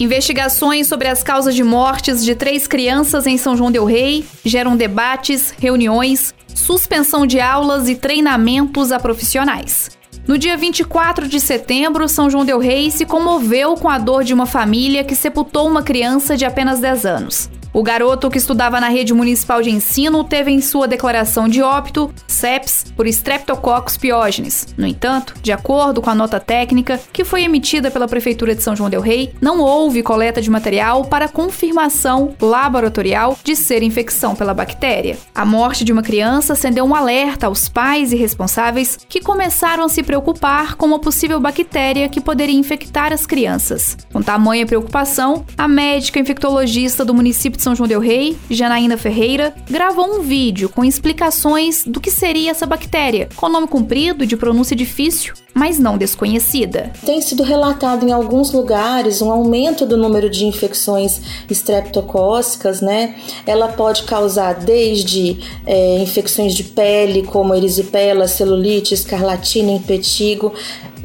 Investigações sobre as causas de mortes de três crianças em São João Del Rei geram debates, reuniões, suspensão de aulas e treinamentos a profissionais. No dia 24 de setembro, São João Del Rei se comoveu com a dor de uma família que sepultou uma criança de apenas 10 anos. O garoto que estudava na rede municipal de ensino teve em sua declaração de óbito sepsis por Streptococcus pyogenes. No entanto, de acordo com a nota técnica que foi emitida pela Prefeitura de São João del Rei, não houve coleta de material para confirmação laboratorial de ser infecção pela bactéria. A morte de uma criança acendeu um alerta aos pais e responsáveis que começaram a se preocupar com uma possível bactéria que poderia infectar as crianças. Com tamanha preocupação, a médica infectologista do município de São João Del Rei, Janaína Ferreira, gravou um vídeo com explicações do que seria essa bactéria, com nome comprido e de pronúncia difícil, mas não desconhecida. Tem sido relatado em alguns lugares um aumento do número de infecções estreptocócicas, né? Ela pode causar desde é, infecções de pele, como erisipela, celulite, escarlatina, impetigo,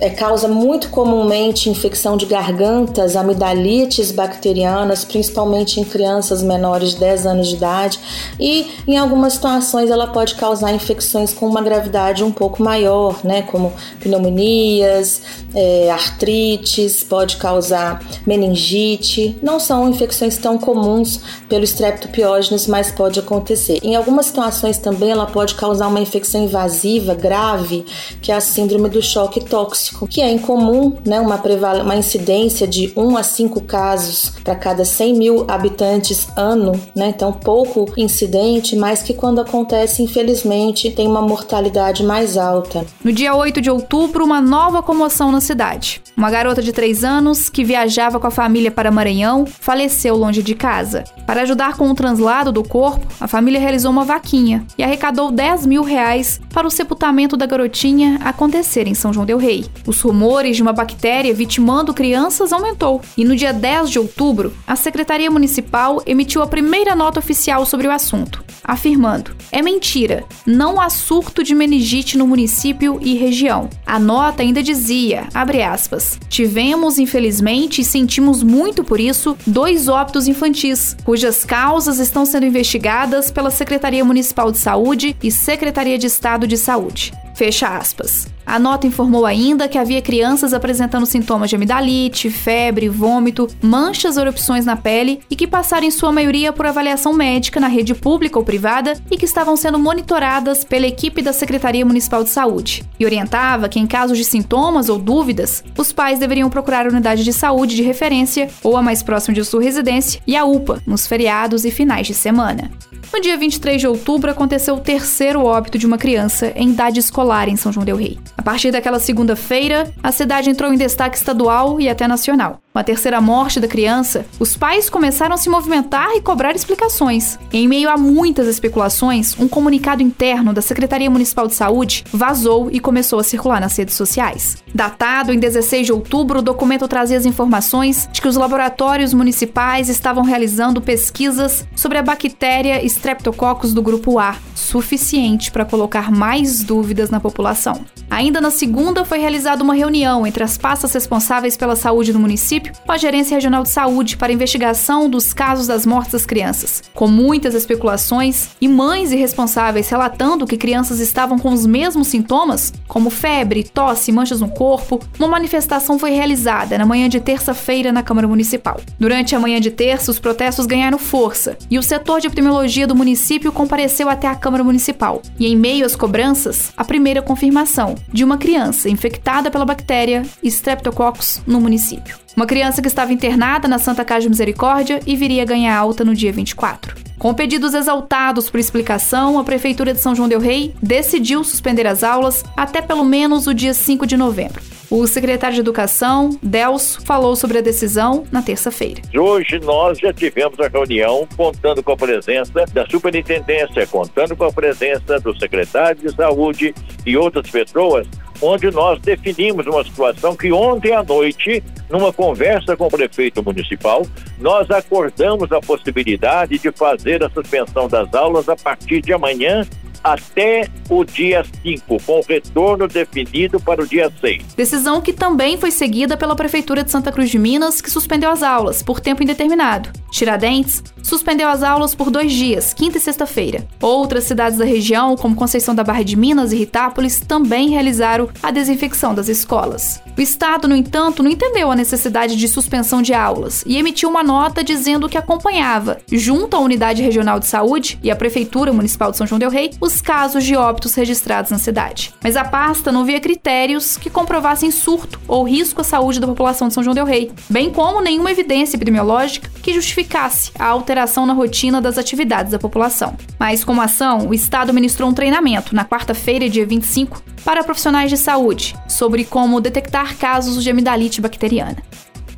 é, causa muito comumente infecção de gargantas, amidalites bacterianas, principalmente em crianças menores de 10 anos de idade, e em algumas situações ela pode causar infecções com uma gravidade um pouco maior, né, como pneumonias, é, artrites, pode causar meningite. Não são infecções tão comuns pelo Streptopiógenes, mas pode acontecer. Em algumas situações também ela pode causar uma infecção invasiva grave, que é a síndrome do choque tóxico que é incomum, né, uma, uma incidência de 1 a 5 casos para cada 100 mil habitantes ano, né, então pouco incidente, mas que quando acontece, infelizmente, tem uma mortalidade mais alta. No dia 8 de outubro, uma nova comoção na cidade. Uma garota de 3 anos que viajava com a família para Maranhão faleceu longe de casa. Para ajudar com o translado do corpo, a família realizou uma vaquinha e arrecadou 10 mil reais para o sepultamento da garotinha acontecer em São João Del Rei. Os rumores de uma bactéria vitimando crianças aumentou, e no dia 10 de outubro, a Secretaria Municipal emitiu a primeira nota oficial sobre o assunto, afirmando: é mentira, não há surto de meningite no município e região. A nota ainda dizia, abre aspas, tivemos, infelizmente, e sentimos muito por isso, dois óbitos infantis, cujas causas estão sendo investigadas pela Secretaria Municipal de Saúde e Secretaria de Estado de Saúde. Fecha aspas. A nota informou ainda que havia crianças apresentando sintomas de amidalite, febre, vômito, manchas ou erupções na pele e que passaram em sua maioria por avaliação médica na rede pública ou privada e que estavam sendo monitoradas pela equipe da Secretaria Municipal de Saúde. E orientava que, em casos de sintomas ou dúvidas, os pais deveriam procurar a unidade de saúde de referência ou a mais próxima de sua residência e a UPA nos feriados e finais de semana. No dia 23 de outubro aconteceu o terceiro óbito de uma criança em idade escolar em São João del Rei. A partir daquela segunda-feira, a cidade entrou em destaque estadual e até nacional. Com a terceira morte da criança, os pais começaram a se movimentar e cobrar explicações. Em meio a muitas especulações, um comunicado interno da Secretaria Municipal de Saúde vazou e começou a circular nas redes sociais. Datado em 16 de outubro, o documento trazia as informações de que os laboratórios municipais estavam realizando pesquisas sobre a bactéria Streptococcus do grupo A, suficiente para colocar mais dúvidas na população. Ainda na segunda, foi realizada uma reunião entre as pastas responsáveis pela saúde do município município com a Gerência Regional de Saúde para investigação dos casos das mortes das crianças, com muitas especulações e mães irresponsáveis relatando que crianças estavam com os mesmos sintomas, como febre, tosse, manchas no corpo. Uma manifestação foi realizada na manhã de terça-feira na Câmara Municipal. Durante a manhã de terça, os protestos ganharam força e o setor de epidemiologia do município compareceu até a Câmara Municipal. E em meio às cobranças, a primeira confirmação de uma criança infectada pela bactéria Streptococcus no município. Uma criança que estava internada na Santa Casa de Misericórdia e viria ganhar alta no dia 24. Com pedidos exaltados por explicação, a Prefeitura de São João Del Rei decidiu suspender as aulas até pelo menos o dia 5 de novembro. O secretário de Educação, Delso, falou sobre a decisão na terça-feira. Hoje nós já tivemos a reunião contando com a presença da superintendência, contando com a presença do secretário de Saúde e outras pessoas onde nós definimos uma situação que ontem à noite, numa conversa com o prefeito municipal, nós acordamos a possibilidade de fazer a suspensão das aulas a partir de amanhã até o dia 5, com retorno definido para o dia 6. Decisão que também foi seguida pela Prefeitura de Santa Cruz de Minas, que suspendeu as aulas por tempo indeterminado. Tiradentes suspendeu as aulas por dois dias, quinta e sexta-feira. Outras cidades da região, como Conceição da Barra de Minas e Ritápolis, também realizaram a desinfecção das escolas. O Estado, no entanto, não entendeu a necessidade de suspensão de aulas e emitiu uma nota dizendo que acompanhava, junto à Unidade Regional de Saúde e à Prefeitura Municipal de São João Del Rei, os casos de óbitos registrados na cidade. Mas a pasta não via critérios que comprovassem surto ou risco à saúde da população de São João Del Rei, bem como nenhuma evidência epidemiológica que justificasse a alteração na rotina das atividades da população. Mas, como ação, o Estado ministrou um treinamento na quarta-feira, dia 25, para profissionais de saúde sobre como detectar casos de amidalite bacteriana.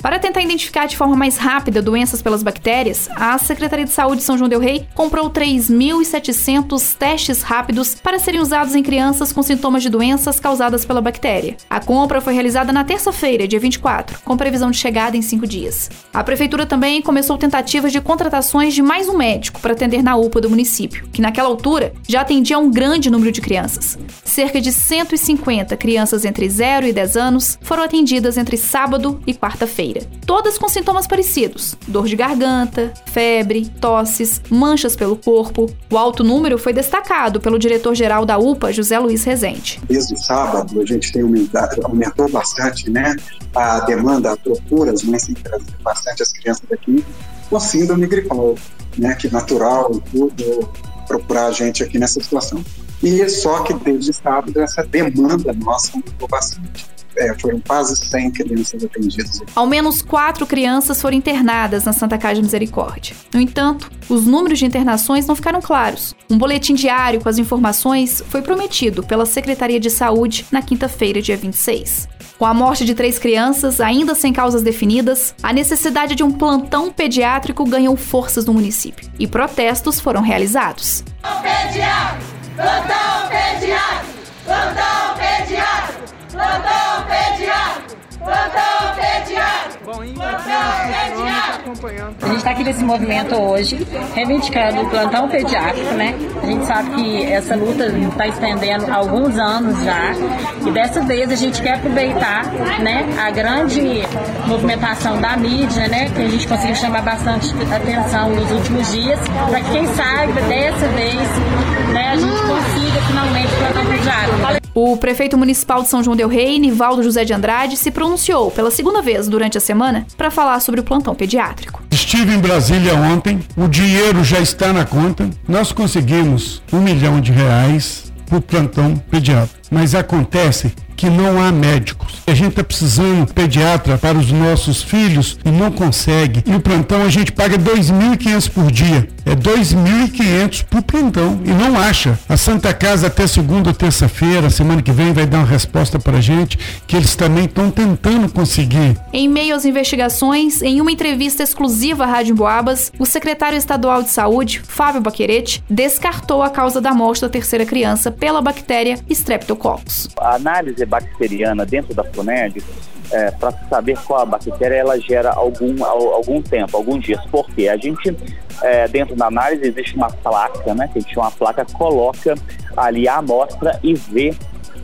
Para tentar identificar de forma mais rápida doenças pelas bactérias, a Secretaria de Saúde de São João del Rei comprou 3.700 testes rápidos para serem usados em crianças com sintomas de doenças causadas pela bactéria. A compra foi realizada na terça-feira, dia 24, com previsão de chegada em cinco dias. A Prefeitura também começou tentativas de contratações de mais um médico para atender na UPA do município, que naquela altura já atendia um grande número de crianças. Cerca de 150 crianças entre 0 e 10 anos foram atendidas entre sábado e quarta-feira todas com sintomas parecidos: dor de garganta, febre, tosses, manchas pelo corpo. O alto número foi destacado pelo diretor-geral da UPA, José Luiz Rezende. Desde o sábado, a gente tem aumentado, aumentou bastante né, a demanda, a procura, as mães têm trazido bastante as crianças daqui com síndrome gripal, né, que natural e tudo, procurar a gente aqui nessa situação. E só que desde sábado essa demanda nossa aumentou bastante é, foram quase 100 crianças atendidas. Ao menos quatro crianças foram internadas na Santa Casa de Misericórdia. No entanto, os números de internações não ficaram claros. Um boletim diário com as informações foi prometido pela Secretaria de Saúde na quinta-feira, dia 26. Com a morte de três crianças, ainda sem causas definidas, a necessidade de um plantão pediátrico ganhou forças no município e protestos foram realizados. Plantão pediátrico! Plantão pediátrico! Plantão pediátrico! Plantão pediátrico! Plantão pediátrico! Bom, a gente está aqui nesse movimento hoje, reivindicando o plantão pediátrico, né? A gente sabe que essa luta está estendendo há alguns anos já, e dessa vez a gente quer aproveitar, né, a grande movimentação da mídia, né, que a gente conseguiu chamar bastante atenção nos últimos dias, para que quem sabe dessa vez, né, a gente consiga finalmente o plantão pediátrico. O prefeito municipal de São João del Rei, Nivaldo José de Andrade, se pronunciou pela segunda vez durante a semana para falar sobre o plantão pediátrico. Estive em Brasília ontem, o dinheiro já está na conta. Nós conseguimos um milhão de reais para o plantão pediátrico. Mas acontece que não há médicos. A gente está precisando de pediatra para os nossos filhos e não consegue. E o plantão a gente paga 2.500 por dia. É 2.500 por plantão e não acha. A Santa Casa até segunda ou terça-feira, semana que vem, vai dar uma resposta para a gente que eles também estão tentando conseguir. Em meio às investigações, em uma entrevista exclusiva à Rádio Boabas, o secretário estadual de saúde, Fábio Baquerete, descartou a causa da morte da terceira criança pela bactéria Streptococcus. A análise bacteriana dentro da FUNED, é, para saber qual a bactéria, ela gera algum, algum tempo, alguns dias. Porque a gente, é, dentro da análise, existe uma placa, né? Que a gente uma placa, coloca ali a amostra e vê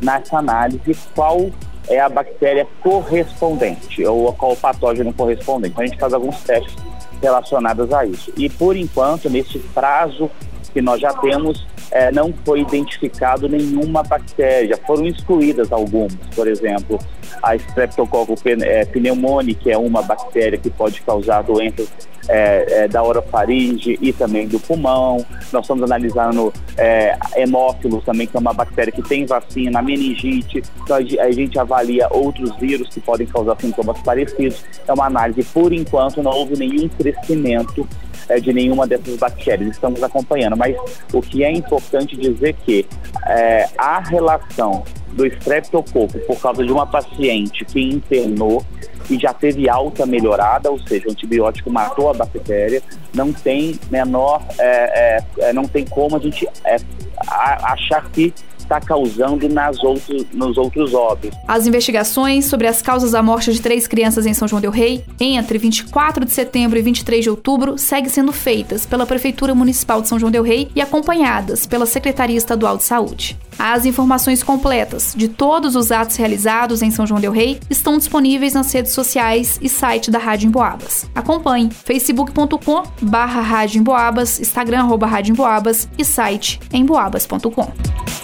nessa análise qual é a bactéria correspondente ou qual o patógeno correspondente. Então, a gente faz alguns testes relacionados a isso. E por enquanto, nesse prazo que nós já temos, é, não foi identificado nenhuma bactéria. Foram excluídas algumas, por exemplo, a Streptococcus é, pneumoniae, que é uma bactéria que pode causar doenças é, é, da orofaringe e também do pulmão. Nós estamos analisando é, hemófilos também, que é uma bactéria que tem vacina, meningite. Então a gente avalia outros vírus que podem causar sintomas parecidos. É uma análise, por enquanto, não houve nenhum crescimento é, de nenhuma dessas bactérias. Estamos acompanhando, mas o que é importante dizer que é, a relação do estreptococo por causa de uma paciente que internou e já teve alta melhorada, ou seja, o antibiótico matou a bactéria, não tem menor, é, é, é não tem como a gente é, achar que está causando nas outros, nos outros óbitos. As investigações sobre as causas da morte de três crianças em São João del Rei, entre 24 de setembro e 23 de outubro, seguem sendo feitas pela Prefeitura Municipal de São João del Rei e acompanhadas pela Secretaria Estadual de Saúde. As informações completas de todos os atos realizados em São João del Rei estão disponíveis nas redes sociais e site da Rádio Emboabas. Acompanhe facebook.com barra Rádio Emboabas, Instagram arroba Rádio Emboabas e site emboabas.com.